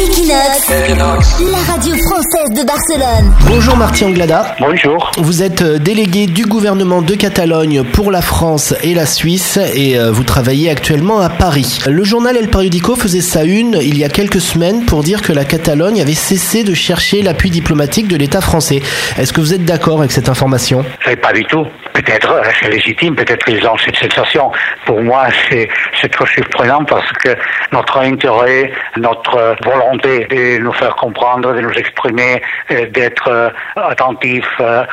Equinox, la radio française de Barcelone. Bonjour Martin Anglada. Bonjour. Vous êtes euh, délégué du gouvernement de Catalogne pour la France et la Suisse et euh, vous travaillez actuellement à Paris. Le journal El Periodico faisait sa une il y a quelques semaines pour dire que la Catalogne avait cessé de chercher l'appui diplomatique de l'État français. Est-ce que vous êtes d'accord avec cette information? Pas du tout. Peut-être euh, c'est légitime, peut-être qu'ils ont cette sensation. Pour moi, c'est trop surprenant parce que notre intérêt, notre volonté de nous faire comprendre, de nous exprimer, euh, d'être euh, attentif, à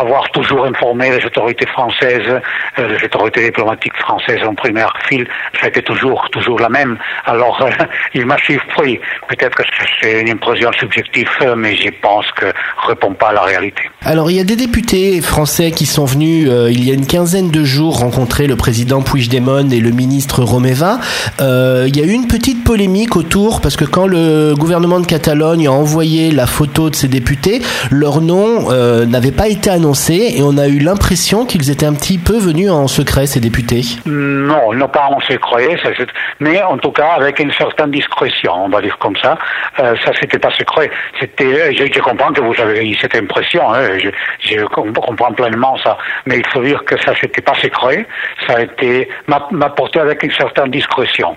avoir toujours informé les autorités françaises, les autorités diplomatiques françaises en première file, été toujours, toujours la même. Alors, il m'a surpris. Peut-être que c'est une impression subjective, mais je pense que répond pas à la réalité. Alors, il y a des députés français qui sont venus euh, il y a une quinzaine de jours rencontrer le président Puigdemont et le ministre Romeva. Euh, il y a eu une petite polémique autour parce que quand le gouvernement de Catalogne a envoyé la photo de ces députés, leur nom euh, n'avait pas été annoncé et on a eu l'impression qu'ils étaient un petit peu venus en secret ces députés. Non, non pas en secret, mais en tout cas avec une certaine discrétion, on va dire comme ça. Euh, ça c'était pas secret. C'était, je, je, comprends que vous avez eu cette impression. Hein, je, je comprends pleinement ça mais il faut dire que ça c'était pas secret, ça a été m'a porté avec une certaine discrétion.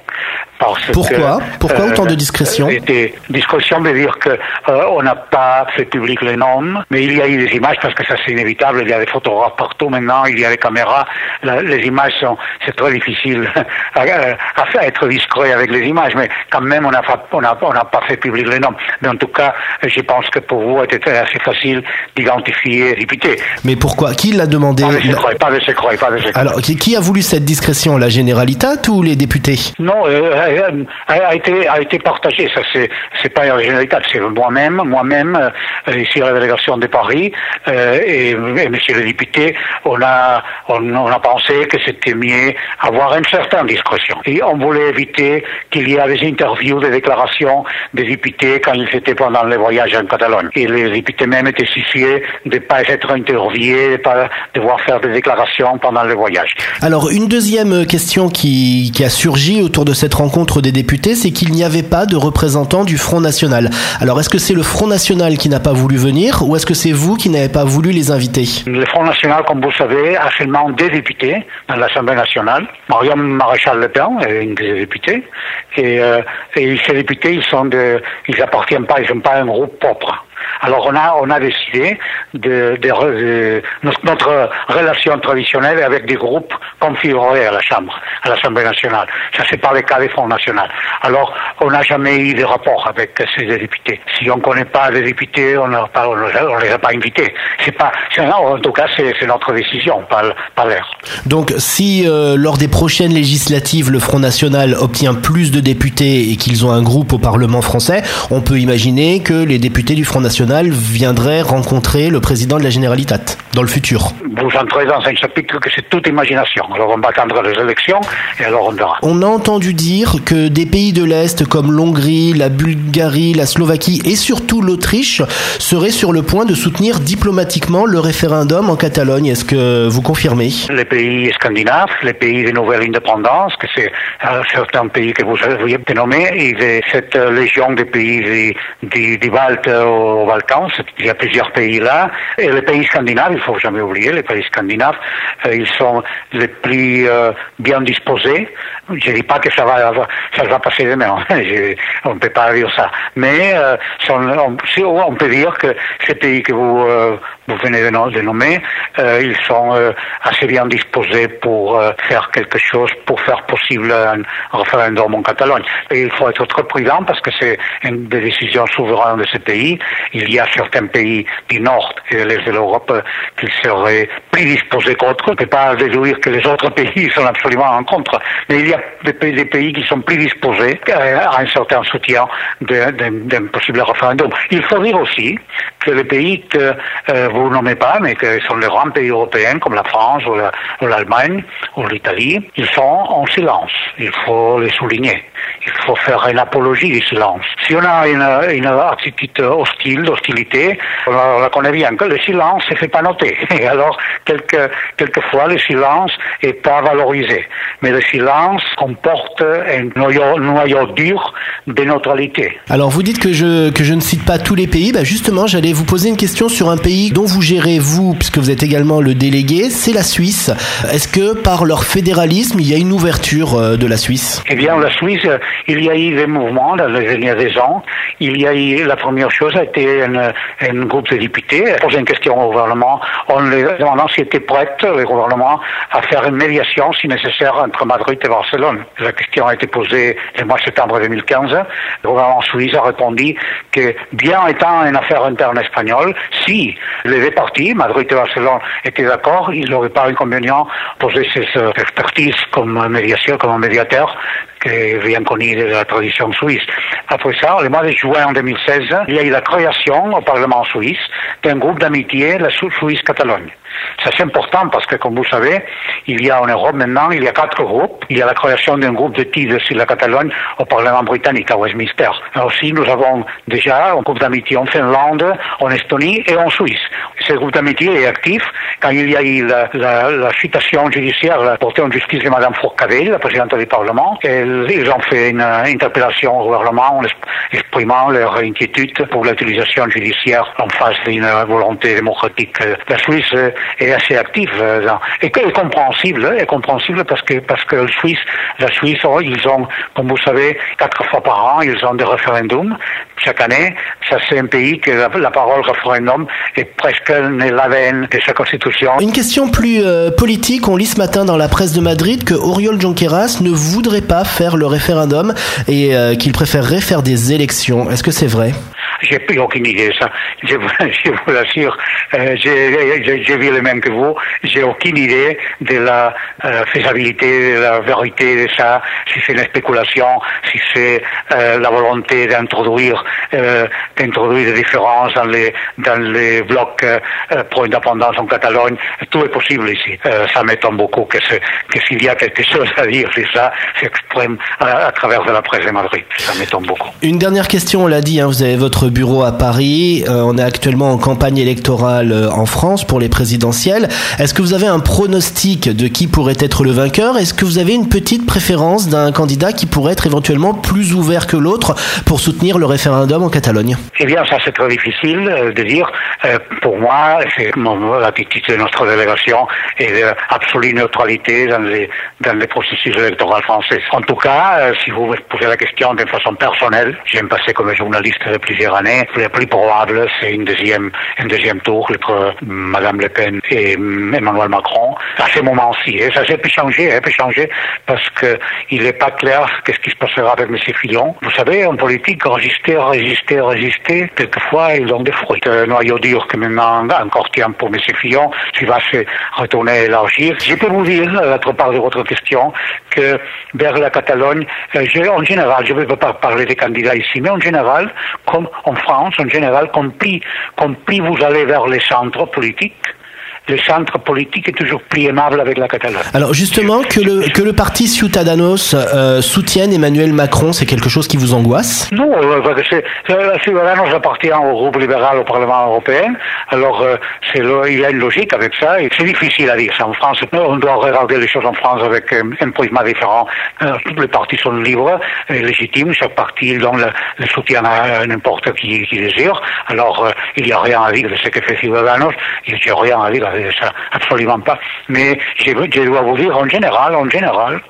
Pourquoi? Pourquoi autant de discrétion? Euh, Discrétion veut dire que euh, on n'a pas fait public les noms, mais il y a eu des images parce que ça c'est inévitable. Il y a des photographes partout maintenant, il y a des caméras. les images sont, c'est très difficile à, à, être discret avec les images, mais quand même on n'a on a, on a pas fait public les noms. Mais en tout cas, je pense que pour vous, c'était assez facile d'identifier les députés. Mais pourquoi? Qui l'a demandé? Pas de secret, pas de secret, pas de secret. Alors, qui a voulu cette discrétion? La Généralitat ou les députés? Non. Euh, a, été a été partagé. Ça c'est c'est pas une généralité, c'est moi-même, moi-même euh, ici à la délégation de Paris euh, et, Monsieur le député, on a on, a pensé que c'était mieux avoir une certaine discrétion. Et on voulait éviter qu'il y ait des interviews, des déclarations des députés quand ils étaient pendant les voyages en Catalogne. Et les députés même étaient souciés de ne pas être interviewés, de ne pas devoir faire des déclarations pendant le voyage. Alors une deuxième question qui, a surgi autour de cette rencontre contre des députés, c'est qu'il n'y avait pas de représentants du Front National. Alors est-ce que c'est le Front National qui n'a pas voulu venir ou est-ce que c'est vous qui n'avez pas voulu les inviter? Le Front National, comme vous savez, a seulement des députés dans l'Assemblée nationale. Mariam Maréchal Le Pen est une des députés. Et, euh, et ces députés, ils sont ils pas, ils sont pas un groupe propre. Alors on a, on a décidé de, de, notre relation traditionnelle avec des groupes configurés à la Chambre, à l'Assemblée nationale. Ça c'est pas le cas des Fonds nationaux. Alors on n'a jamais eu de rapport avec ces députés. Si on ne connaît pas les députés, on ne les a pas invités. C'est pas, en tout cas c'est notre décision, pas, pas l'air. Donc si euh, lors des prochaines législatives le Front national obtient plus de députés et qu'ils ont un groupe au Parlement français, on peut imaginer que les députés du Front national viendrait rencontrer le président de la Généralitat dans le futur Vous entrez dans un chapitre que c'est toute imagination. Alors on va attendre les élections et alors on verra. On a entendu dire que des pays de l'Est comme l'Hongrie, la Bulgarie, la Slovaquie et surtout l'Autriche seraient sur le point de soutenir diplomatiquement le référendum en Catalogne. Est-ce que vous confirmez? Les pays scandinaves, les pays de nouvelle indépendance, que c'est certains pays que vous avez nommés, et cette légion des pays des Baltes aux Balkans, il y a plusieurs pays là, et les pays scandinaves, il faut jamais oublier, les pays scandinaves, euh, ils sont les plus euh, bien disposés. Je ne dis pas que ça va, passer demain, on ne peut pas dire ça, mais euh, on, on, peut dire que ces pays que vous, vous venez de, nommer, ils sont assez bien disposés pour faire quelque chose, pour faire possible un référendum en Catalogne. Et il faut être très prudent parce que c'est une des décisions souveraines de ces pays il y a certains pays du Nord et de l'Est de l'Europe qui seraient plus disposés contre. On ne peut pas déduire que les autres pays sont absolument en contre. Mais il y a des pays, qui sont plus disposés à un certain soutien d'un possible référendum. Il faut dire aussi que les pays que euh, vous nommez pas, mais que sont les grands pays européens, comme la France ou l'Allemagne ou l'Italie, ils sont en silence. Il faut les souligner. Il faut faire une apologie du silence. Si on a une, une attitude hostile, d'hostilité, on, la connaît bien, que le silence ne fait pas noter. Et alors, quelque, quelquefois, le silence n'est pas valorisé. Mais le silence comporte un noyau, noyau dur de neutralité. Alors, vous dites que je, que je ne cite pas tous les pays. Bah justement, j'allais vous poser une question sur un pays dont vous gérez, vous, puisque vous êtes également le délégué, c'est la Suisse. Est-ce que par leur fédéralisme, il y a une ouverture euh, de la Suisse? Eh bien, la Suisse, il y a eu des mouvements dans les dernières. Il y a eu, la première chose a été un, groupe de députés poser une question au gouvernement en demandant s'ils étaient prêts, le gouvernement, à faire une médiation, si nécessaire, entre Madrid et Barcelone. La question a été posée le mois de septembre 2015. Le gouvernement suisse a répondu que, bien étant une affaire interne espagnole, si les deux parties, Madrid et Barcelone, étaient d'accord, ils n'auraient pas inconvénient poser ses expertises comme médiation, comme médiateur, est bien connu de la tradition suisse. Après ça, le mois de juin en 2016, il y a eu la création au Parlement suisse d'un groupe d'amitié, la Suisse-Catalogne. Ça c'est important parce que, comme vous savez, il y a en Europe maintenant, il y a quatre groupes. Il y a la création d'un groupe de titres sur la Catalogne au Parlement britannique, à Westminster. Aussi, nous avons déjà un groupe d'amitié en Finlande, en Estonie et en Suisse. Ce groupe d'amitié est actif. Quand il y a eu la, citation judiciaire portée en justice de Mme Fourcadell, la présidente du Parlement, ils ont fait une interpellation au gouvernement en exprimant leur inquiétude pour l'utilisation judiciaire en face d'une volonté démocratique. La Suisse est assez active euh, et, et compréhensible, et compréhensible parce que parce que le Suisse, la Suisse, oh, ils ont, comme vous savez, quatre fois par an, ils ont des référendums chaque année. Ça c'est un pays que la, parole référendum est presque la veine de sa constitution. Une question plus euh, politique, on lit ce matin dans la presse de Madrid que Oriol Junqueras ne voudrait pas faire le référendum et euh, qu'il préférerait faire des élections. Est-ce que c'est vrai? J'ai aucune idée, ça. Je vous, l'assure. Euh, j'ai vu le même que vous. J'ai aucune idée de la euh, faisabilité, de la vérité de ça, si c'est une spéculation, si c'est euh, la volonté d'introduire d'introduire des différences dans les dans les blocs pro indépendance en Catalogne. Tout est possible ici. ça m'étonne beaucoup que, que s'il y a quelque chose à dire, c'est ça, s'exprime à, à, travers de la presse de Madrid. Ça m'étonne beaucoup. Une dernière question, on l'a dit, hein, vous avez votre bureau à Paris. Euh, on est actuellement en campagne électorale euh, en France pour les présidentielles. Est-ce que vous avez un pronostic de qui pourrait être le vainqueur? Est-ce que vous avez une petite préférence d'un candidat qui pourrait être éventuellement plus ouvert que l'autre pour soutenir le référendum en Catalogne? Eh bien, ça c'est très difficile euh, de dire. pour moi, c'est l'attitude de notre délégation et d'absolue neutralité dans les, dans les processus électoraux français. En tout cas, si vous me posez la question de façon personnelle, j'aime passer comme journaliste de plusieurs années. Le plus probable, c'est une deuxième, un deuxième tour entre Madame Le Pen et Emmanuel Macron. À ce moment-ci, et ça, peut changer, ça peut changer parce que il n'est pas clair qu'est-ce qui se passera avec M. Fillon. Vous savez, en politique, résister, résister, résister, quelquefois, ils ont des fruits. Un noyau dur que maintenant encore tient pour M. Fillon, qui va se retourner élargir. Je peux vous dire, l'autre part de votre question, que vers la Catalogne, euh, en général, je ne veux pas parler des candidats ici, mais en général, comme en France, en général, compris, compris vous allez vers les centres politiques, le centre politique est toujours plus aimable avec la Catalogne. Alors justement, que le, que le parti Ciudadanos euh, soutienne Emmanuel Macron, c'est quelque chose qui vous angoisse? Non, euh, parce que euh, Ciudadanos appartient au groupe libéral au Parlement européen, alors il y a une logique avec ça, et c'est difficile à dire ça en France. On doit regarder les choses en France avec un prisme différent. tous les partis sont libres et légitimes, chaque parti donne le, soutien à n'importe qui, qui désire, alors il n'y a rien à dire de ce que fait Ciudadanos, il n'y a rien à dire ça, absolument pas. Mais je, dois vous dire, en général, en général,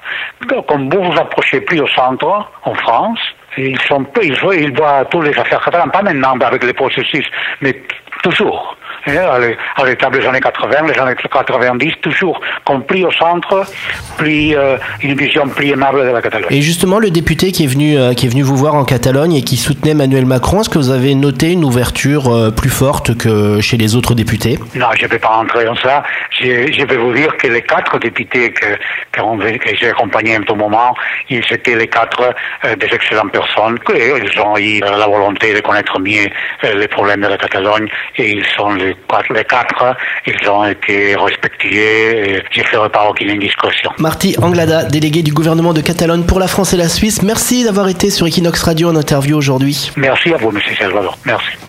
comme vous vous approchez plus au centre, en France, ils sont, ils, ils voient tous les affaires catalanes, pas maintenant avec les processus, mais toujours. Hein, à l'état des années 80, les années 90, toujours compris au centre, plus, euh, une vision plus aimable de la Catalogne. Et justement, le député qui est venu, euh, qui est venu vous voir en Catalogne et qui soutenait Emmanuel Macron, est-ce que vous avez noté une ouverture euh, plus forte que chez les autres députés? Non, je ne vais pas rentrer dans ça. Je, je, vais vous dire que les quatre députés que, que, j'ai accompagnés en tout moment, ils étaient les quatre des excellentes personnes, ils ont eu la volonté de connaître mieux les problèmes de la Catalogne et ils sont les quatre, les quatre, ils ont été respectés ne ferai pas aucune indiscrétion. Marty Anglada, délégué du gouvernement de Catalogne pour la France et la Suisse, merci d'avoir été sur Equinox Radio en interview aujourd'hui. Merci à vous, Monsieur Salvador. Merci.